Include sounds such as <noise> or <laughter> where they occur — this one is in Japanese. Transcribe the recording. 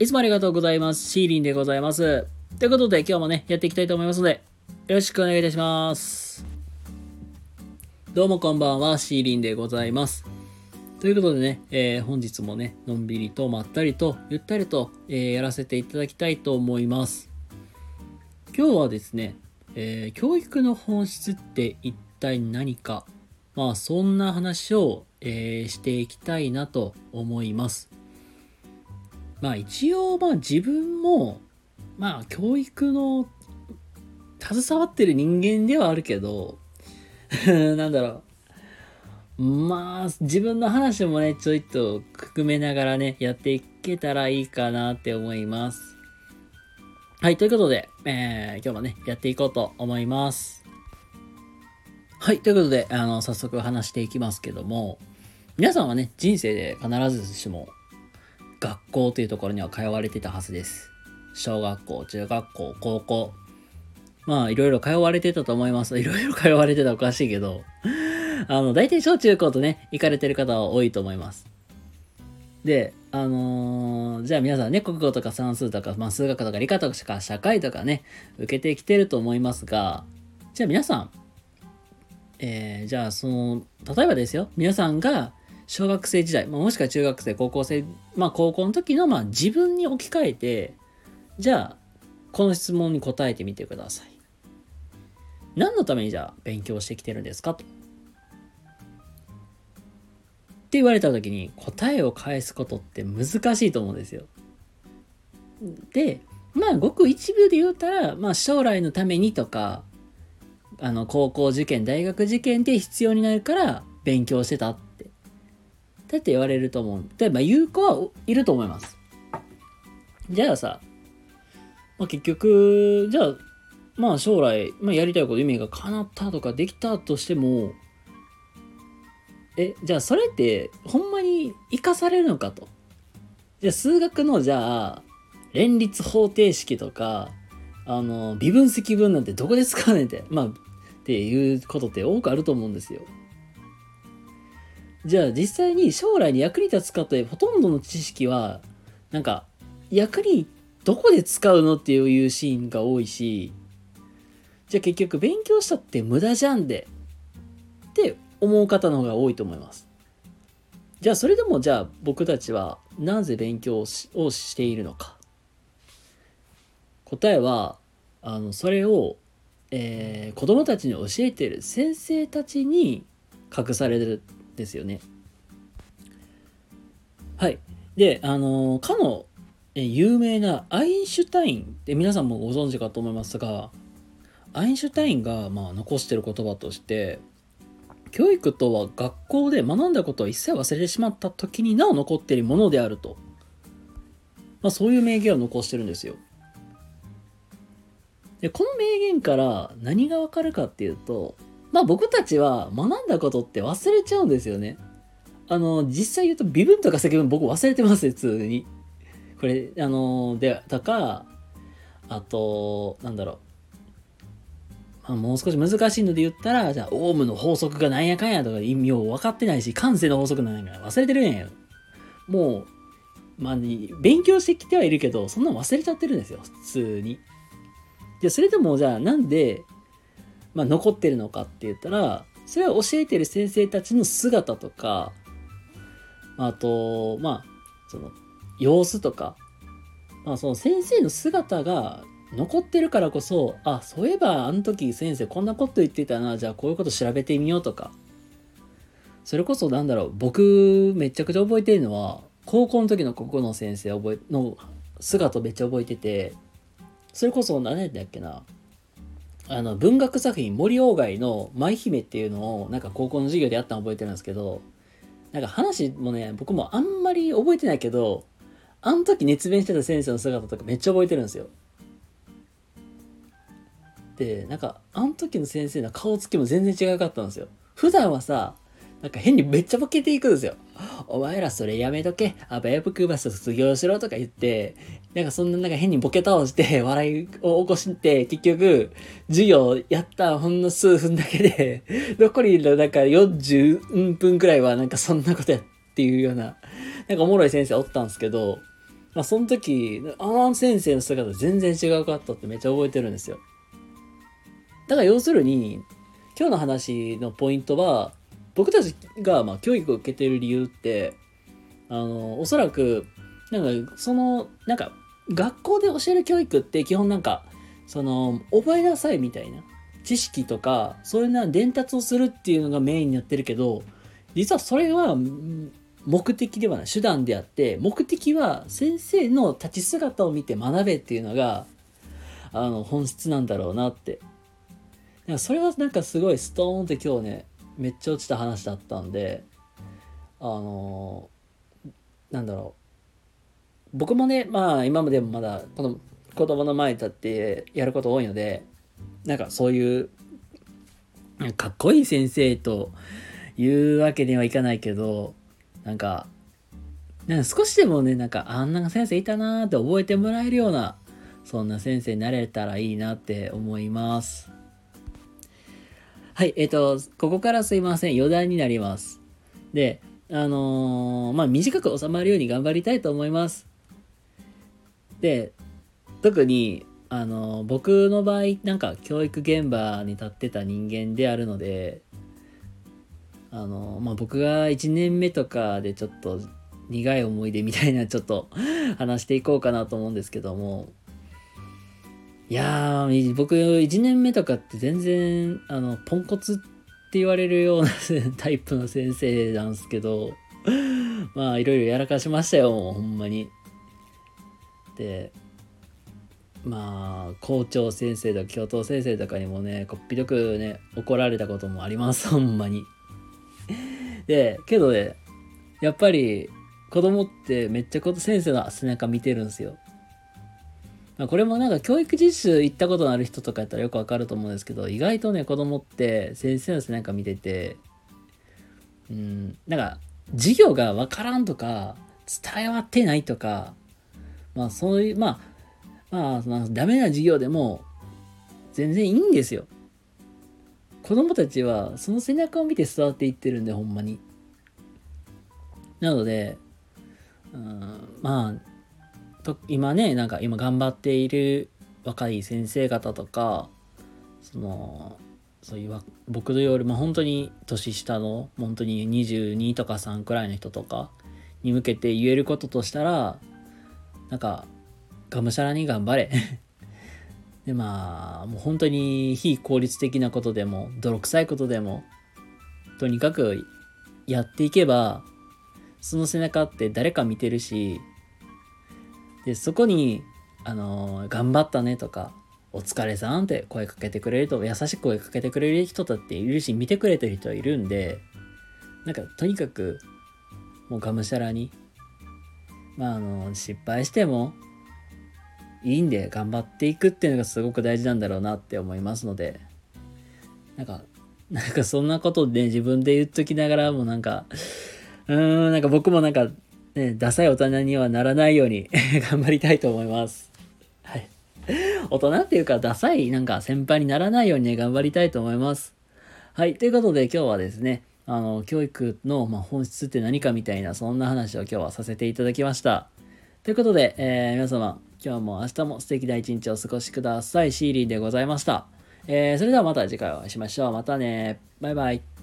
いつもありがとうございます。シーリンでございます。ということで、今日もね、やっていきたいと思いますので、よろしくお願いいたします。どうもこんばんは、シーリンでございます。ということでね、えー本日もね、のんびりとまったりと、ゆったりと、えーやらせていただきたいと思います。今日はですね、えー教育の本質って一体何か、まあそんな話を、えしていきたいなと思います。まあ一応まあ自分もまあ教育の携わってる人間ではあるけど <laughs> なんだろう。まあ自分の話もねちょいと含めながらねやっていけたらいいかなって思います。はいということで、えー今日もねやっていこうと思います。はいということであの早速話していきますけども皆さんはね人生で必ずしも学校というところには通われてたはずです。小学校、中学校、高校。まあ、いろいろ通われてたと思います。いろいろ通われてたらおかしいけど、<laughs> あの、大体小中高とね、行かれてる方は多いと思います。で、あのーじゃあ皆さんね、国語とか算数とか、まあ、数学とか理科とか社会とかね、受けてきてると思いますが、じゃあ皆さん、えーじゃあその、例えばですよ、皆さんが小学生時代、まあ、もしくは中学生、高校生、まあ高校の時のまあ自分に置き換えて、じゃあ、この質問に答えてみてください。何のためにじゃあ勉強してきてるんですか？と。って言われた時に答えを返すことって難しいと思うんですよ。で、まあごく一部で言うたら、まあ将来のためにとか、あの高校受験、大学受験で必要になるから勉強してた。だって言われると思う。例えば言う子はいると思います。じゃあさ、まあ、結局、じゃあ、まあ将来、まあ、やりたいこと夢が叶ったとかできたとしても、え、じゃあそれってほんまに生かされるのかと。じゃあ数学のじゃあ、連立方程式とか、あの、微分積分なんてどこで使うねんって、まあ、っていうことって多くあると思うんですよ。じゃあ実際に将来に役に立つかというほとんどの知識は、なんか、役にどこで使うのっていうシーンが多いし、じゃあ結局勉強したって無駄じゃんで、って思う方の方が多いと思います。じゃあそれでもじゃあ僕たちはなぜ勉強をしているのか。答えは、あの、それを、えー子供たちに教えている先生たちに隠されるですよね。はい。で、あの、かの、有名なアインシュタインって皆さんもご存知かと思いますが、アインシュタインがまあ残してる言葉として、教育とは学校で学んだことを一切忘れてしまった時になお残っているものであると。まあそういう名言を残してるんですよ。で、この名言から何がわかるかっていうと、まあ僕たちは学んだことって忘れちゃうんですよね。あの、実際言うと微分とか積分僕忘れてます、普通に。これ、あの、で、とか、あと、なんだろう。まあ、もう少し難しいので言ったら、じゃあ、オウムの法則がなんやかんやとか意味を分かってないし、感性の法則なんやから忘れてるんや。もう、まあ、勉強してきてはいるけど、そんなの忘れちゃってるんですよ、普通に。じゃ、それでも、じゃあ、なんで、まあ、残ってるのかって言ったら、それは教えてる先生たちの姿とか、あと、まあ、その、様子とか、まあ、その先生の姿が残ってるからこそ、あ、そういえばあの時先生こんなこと言ってたな、じゃあこういうこと調べてみようとか。それこそなんだろう、僕めちゃくちゃ覚えてるのは、高校の時の国語の先生覚え、の姿めっちゃ覚えてて、それこそ何やったっけな、あの、文学作品森鴎外の舞姫っていうのをなんか高校の授業でやったの覚えてるんですけど、なんか話もね、僕もあんまり覚えてないけど、あの時熱弁してた先生の姿とかめっちゃ覚えてるんですよ。で、なんか、あの時の先生の顔つきも全然違かったんですよ。普段はさ、なんか変にめっちゃボケていくんですよ。お前らそれやめとけ。あばやぶくバス卒業しろとか言って、なんかそんななんか変にボケ倒して笑いを起こして、結局、授業やったほんの数分だけで、残りのなんか40分くらいはなんかそんなことやっていうような、なんかおもろい先生おったんですけど、まあ、その時、あの先生の姿全然違うかったってめっちゃ覚えてるんですよ。だから要するに、今日の話のポイントは、僕たちがまあ教育を受けてる理由って、あの、おそらく、なんか、その、なんか、学校で教える教育って基本なんか、その、覚えなさいみたいな知識とか、そういうな伝達をするっていうのがメインになってるけど、実はそれは目的ではない手段であって目的は先生の立ち姿を見て学べっていうのがあの本質なんだろうなって。それはなんかすごいストーンって今日ねめっちゃ落ちた話だったんであのなんだろう僕もねまあ今までもまだこの子供の前に立ってやること多いのでなんかそういうかっこいい先生というわけにはいかないけどなんか、なんか少しでもね、なんか、あんな先生いたなーって覚えてもらえるような、そんな先生になれたらいいなって思います。はい、えっ、ー、と、ここからすいません、余談になります。で、あのー、まあ、短く収まるように頑張りたいと思います。で、特に、あのー、僕の場合、なんか教育現場に立ってた人間であるので、あの、まあ、僕が1年目とかでちょっと苦い思い出みたいなちょっと話していこうかなと思うんですけども、いやー、僕1年目とかって全然、あの、ポンコツって言われるような <laughs> タイプの先生なんですけど、まあ、いろいろやらかしましたよ、もうほんまに。で、まあ、校長先生とか教頭先生とかにもね、こっぴどくね、怒られたこともあります、ほんまに。で、けどね、やっぱり子供ってめっちゃ先生の背中見てるんですよ。まあ、これもなんか教育実習行ったことのある人とかやったらよくわかると思うんですけど、意外とね、子供って先生の背中見てて、うん、なんか授業がわからんとか、伝えわってないとか、まあそういう、まあ、まあ、まあ、ダメな授業でも全然いいんですよ。子供たちはその背中を見て育っていってるんで、ほんまに。なので、うん、まあ、と今ね、なんか今頑張っている若い先生方とか、その、そういう僕のよりも本当に年下の本当に22とか3くらいの人とかに向けて言えることとしたらなんかがむしゃらに頑張れ。<laughs> でまあもう本当に非効率的なことでも泥臭いことでもとにかくやっていけばその背中って誰か見てるしでそこにあの頑張ったねとかお疲れさんって声かけてくれると優しく声かけてくれる人だっているし見てくれてる人いるんでなんかとにかくもうがむしゃらにまああの失敗してもいいんで頑張っていくっていうのがすごく大事なんだろうなって思いますのでなんか <laughs> なんかそんなことで、自分で言っときながらもなんかうーんなんか僕もなんかねダサい大人にはならないように <laughs> 頑張りたいと思いますはい大人っていうかダサいなんか先輩にならないようにね頑張りたいと思いますはいということで今日はですねあの教育の、ま本質って何かみたいなそんな話を今日はさせていただきましたということで、えー、皆様今日も明日も素敵な一日をお過ごしください。シーリーでございました。えー、それではまた次回お会いしましょう。またね。バイバイ。